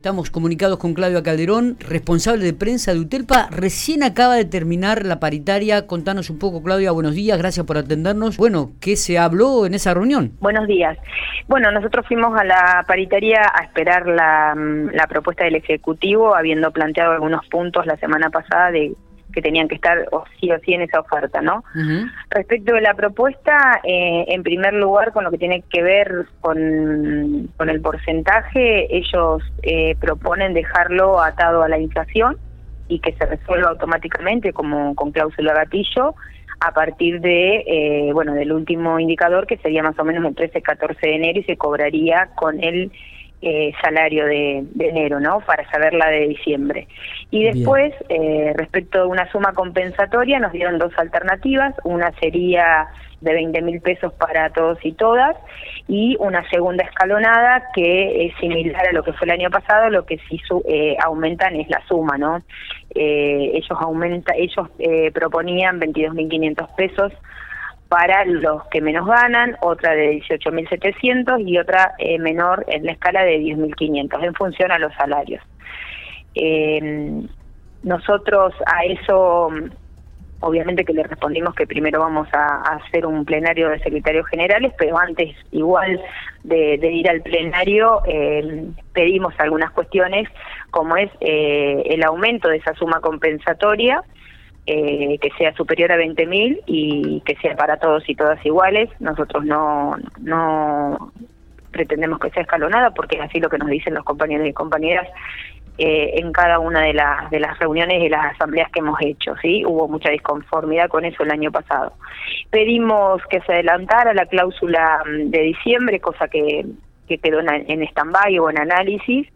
Estamos comunicados con Claudia Calderón, responsable de prensa de UTELPA. Recién acaba de terminar la paritaria. Contanos un poco, Claudia. Buenos días, gracias por atendernos. Bueno, ¿qué se habló en esa reunión? Buenos días. Bueno, nosotros fuimos a la paritaria a esperar la, la propuesta del Ejecutivo, habiendo planteado algunos puntos la semana pasada de que tenían que estar o sí o sí en esa oferta, ¿no? Respecto de la propuesta, eh, en primer lugar, con lo que tiene que ver con, con el porcentaje, ellos eh, proponen dejarlo atado a la inflación y que se resuelva automáticamente como con cláusula gatillo a partir de eh, bueno del último indicador que sería más o menos el 13-14 de enero y se cobraría con el eh, salario de, enero, ¿no? Para saber la de diciembre. Y después, eh, respecto a una suma compensatoria, nos dieron dos alternativas. Una sería de 20 mil pesos para todos y todas y una segunda escalonada que es similar a lo que fue el año pasado, lo que sí eh, aumentan es la suma, ¿no? Eh, ellos aumenta, ellos eh, proponían 22.500 pesos para los que menos ganan, otra de 18.700 y otra eh, menor en la escala de 10.500, en función a los salarios. Eh, nosotros a eso, obviamente que le respondimos que primero vamos a, hacer un plenario de secretarios generales, pero antes igual de, ir al plenario eh, pedimos algunas cuestiones, como es el aumento de esa suma compensatoria, eh, que sea superior a 20.000 y que sea para todos y todas iguales. Nosotros no, no pretendemos que sea escalonada porque es así lo que nos dicen los compañeros y compañeras eh, en cada una de las, de las reuniones y las asambleas que hemos hecho. ¿sí? Hubo mucha disconformidad con eso el año pasado. Pedimos que se adelantara la cláusula mm, de diciembre, cosa que, que quedó en, en stand-by o en análisis,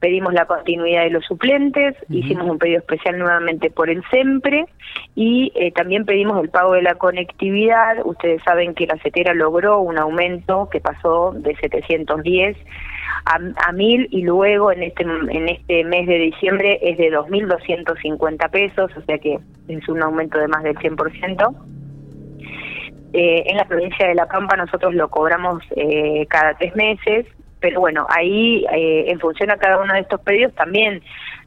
pedimos la continuidad de los suplentes, hicimos un pedido especial nuevamente por el SEMPRE y eh, también pedimos el pago de la conectividad. Ustedes saben que la CETERA logró un aumento que pasó de 710 a, a 1000 y luego en este en este mes de diciembre es de 2250 pesos, o sea que es un aumento de más del 100%. Eh, en la provincia de La Pampa nosotros lo cobramos eh, cada tres meses, pero bueno, ahí eh, en función a cada uno de estos pedidos también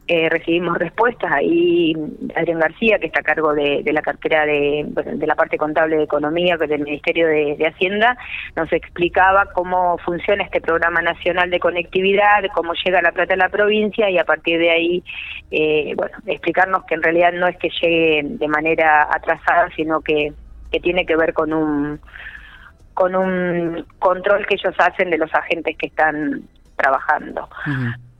eh, recibimos respuestas. Ahí Adrián García, que está a cargo de, la cartera de, de, la parte contable de Economía del Ministerio de, Hacienda, nos explicaba cómo funciona este programa nacional de conectividad, cómo llega la plata a la provincia y a partir de ahí, eh, bueno, explicarnos que en realidad no es que llegue de manera atrasada, sino que, que tiene que ver con un con un control que ellos hacen de los agentes que están trabajando.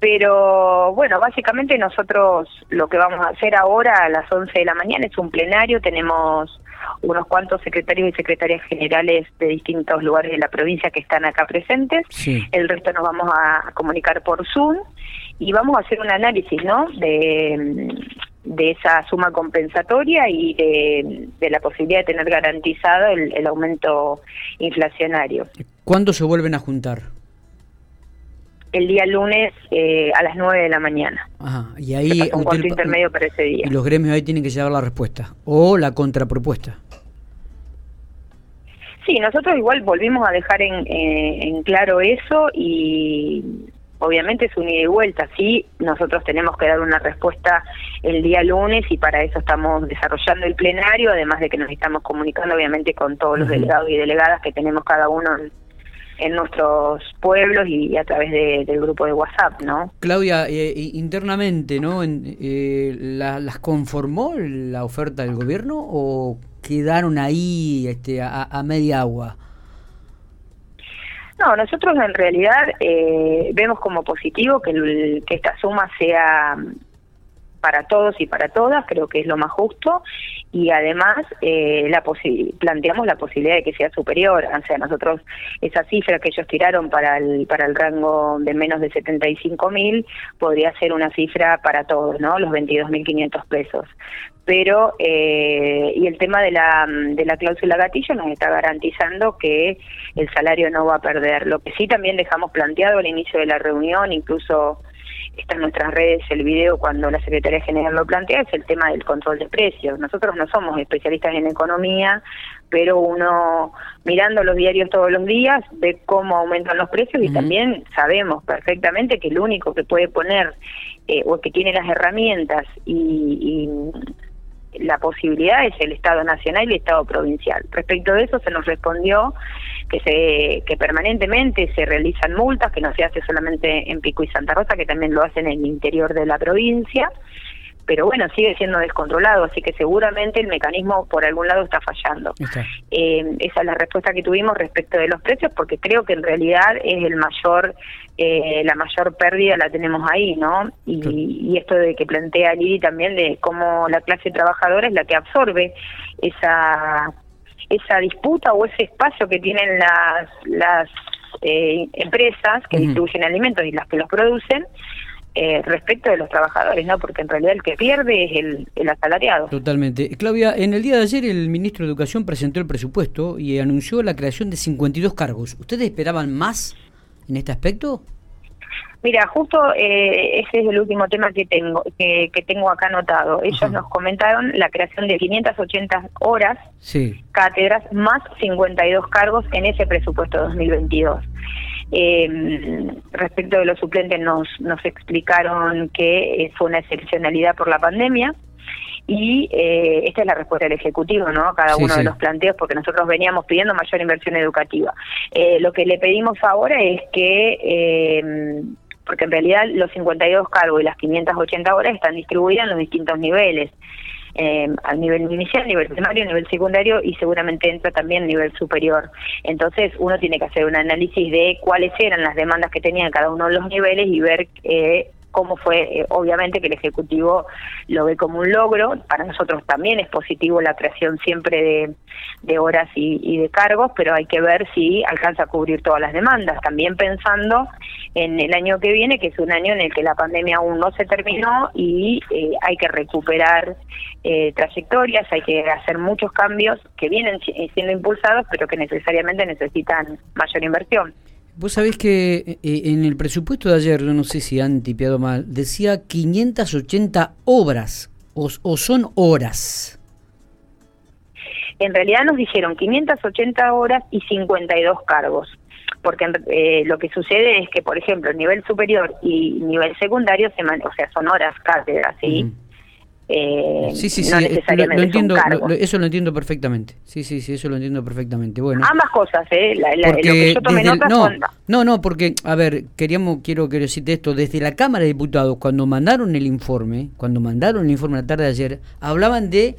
Pero bueno, básicamente nosotros lo que vamos a hacer ahora a las 11 de la mañana es un plenario, tenemos unos cuantos secretarios y secretarias generales de distintos lugares de la provincia que están acá presentes, el resto nos vamos a comunicar por Zoom y vamos a hacer un análisis, ¿no? De de esa suma compensatoria y de, la posibilidad de tener garantizado el, aumento inflacionario. ¿Cuándo se vuelven a juntar? El día lunes eh, a las 9 de la mañana. Ajá, y ahí... Un cuarto intermedio para ese día. Y los gremios ahí tienen que llevar la respuesta o la contrapropuesta. Sí, nosotros igual volvimos a dejar en, eh, en claro eso y obviamente es un ida y vuelta, sí, nosotros tenemos que dar una respuesta el día lunes y para eso estamos desarrollando el plenario, además de que nos estamos comunicando obviamente con todos los delegados y delegadas que tenemos cada uno en, nuestros pueblos y, a través del grupo de WhatsApp, ¿no? Claudia, eh, internamente, ¿no? Eh, ¿Las conformó la oferta del gobierno o quedaron ahí este, a media agua? No, nosotros en realidad eh, vemos como positivo que, que esta suma sea para todos y para todas, creo que es lo más justo, y además eh, la planteamos la posibilidad de que sea superior, o sea, nosotros esa cifra que ellos tiraron para el, para el rango de menos de 75 mil podría ser una cifra para todos, ¿no? Los 22.500 pesos. Pero, eh, y el tema de la, de la cláusula gatillo nos está garantizando que el salario no va a perder. Lo que sí también dejamos planteado al inicio de la reunión, incluso está en nuestras redes el video cuando la Secretaría General lo plantea, es el tema del control de precios. Nosotros no somos especialistas en economía, pero uno mirando los diarios todos los días ve cómo aumentan los precios y también sabemos perfectamente que el único que puede poner eh, o que tiene las herramientas y, la posibilidad es el Estado Nacional y el Estado Provincial. Respecto de eso se nos respondió que se que permanentemente se realizan multas, que no se hace solamente en Pico y Santa Rosa, que también lo hacen en el interior de la provincia pero bueno, sigue siendo descontrolado, así que seguramente el mecanismo por algún lado está fallando. Eh, esa es la respuesta que tuvimos respecto de los precios, porque creo que en realidad es el mayor, eh, la mayor pérdida la tenemos ahí, ¿no? Y, esto de que plantea Lili también de cómo la clase trabajadora es la que absorbe esa esa disputa o ese espacio que tienen las las eh, empresas que distribuyen alimentos y las que los producen eh, respecto de los trabajadores, ¿no? Porque en realidad el que pierde es el, el asalariado. Totalmente. Claudia, en el día de ayer el ministro de Educación presentó el presupuesto y anunció la creación de 52 cargos. ¿Ustedes esperaban más en este aspecto? Mira, justo eh, ese es el último tema que tengo que, que tengo acá anotado. Ellos nos comentaron la creación de 580 horas, cátedras, más 52 cargos en ese presupuesto 2022. Eh, respecto de los suplentes nos, nos explicaron que fue una excepcionalidad por la pandemia y eh, esta es la respuesta del Ejecutivo, ¿no? A cada uno de los planteos, porque nosotros veníamos pidiendo mayor inversión educativa. Eh, lo que le pedimos ahora es que, eh, porque en realidad los 52 cargos y las 580 horas están distribuidas en los distintos niveles eh, al nivel inicial, nivel primario, nivel secundario y seguramente entra también nivel superior. Entonces uno tiene que hacer un análisis de cuáles eran las demandas que tenían cada uno de los niveles y ver eh, cómo fue, eh, obviamente que el Ejecutivo lo ve como un logro, para nosotros también es positivo la creación siempre de, horas y, de cargos, pero hay que ver si alcanza a cubrir todas las demandas, también pensando en el año que viene, que es un año en el que la pandemia aún no se terminó y eh, hay que recuperar eh, trayectorias, hay que hacer muchos cambios que vienen siendo impulsados, pero que necesariamente necesitan mayor inversión. Vos sabés que eh, en el presupuesto de ayer, no sé si han tipeado mal, decía 580 obras o, son horas. En realidad nos dijeron 580 horas y 52 cargos, porque eh, lo que sucede es que, por ejemplo, nivel superior y nivel secundario, se o sea, son horas cátedras, ¿sí? Eh, sí, sí, sí, no lo, entiendo, eso lo entiendo perfectamente. Sí, sí, sí, eso lo entiendo perfectamente. Bueno, ambas cosas, ¿eh? lo que yo tomé nota no, no, no, porque, a ver, queríamos, quiero, quiero decirte esto, desde la Cámara de Diputados, cuando mandaron el informe, cuando mandaron el informe la tarde de ayer, hablaban de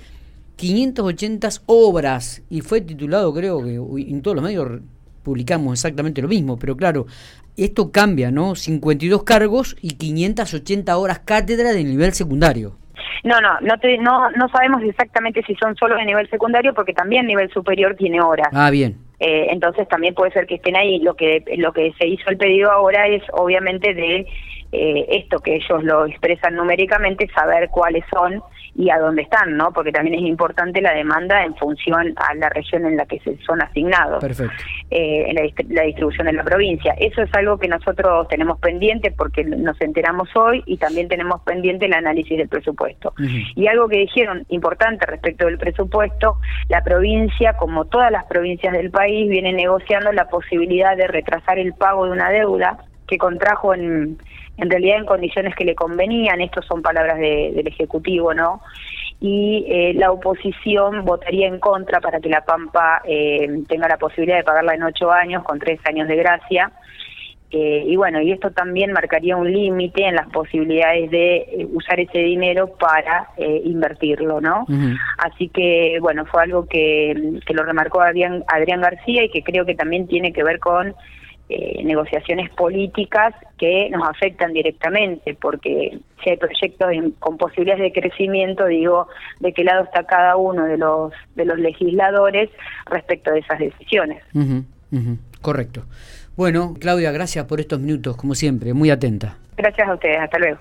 580 obras y fue titulado, creo que en todos los medios publicamos exactamente lo mismo, pero claro, esto cambia, ¿no? 52 cargos y 580 horas cátedra de nivel secundario. No, no, no, no, no sabemos exactamente si son solo de nivel secundario porque también nivel superior tiene horas. Ah, bien. Eh, entonces también puede ser que estén ahí. Lo que lo que se hizo el pedido ahora es obviamente de eh, esto que ellos lo expresan numéricamente, saber cuáles son y a dónde están, ¿no? Porque también es importante la demanda en función a la región en la que se son asignados, eh, en la, distribución de la provincia. Eso es algo que nosotros tenemos pendiente porque nos enteramos hoy y también tenemos pendiente el análisis del presupuesto. Y algo que dijeron importante respecto del presupuesto, la provincia, como todas las provincias del país, viene negociando la posibilidad de retrasar el pago de una deuda que contrajo en, en realidad en condiciones que le convenían, estos son palabras del Ejecutivo, ¿no? Y eh, la oposición votaría en contra para que la Pampa eh, tenga la posibilidad de pagarla en ocho años con tres años de gracia. Eh, y bueno, y esto también marcaría un límite en las posibilidades de usar ese dinero para invertirlo, ¿no? Así que, bueno, fue algo que, que lo remarcó Adrián, Adrián García y que creo que también tiene que ver con eh, negociaciones políticas que nos afectan directamente, porque si hay proyectos con posibilidades de crecimiento, digo, de qué lado está cada uno de los de los legisladores respecto de esas decisiones. Correcto. Bueno, Claudia, gracias por estos minutos, como siempre, muy atenta. Gracias a ustedes, hasta luego.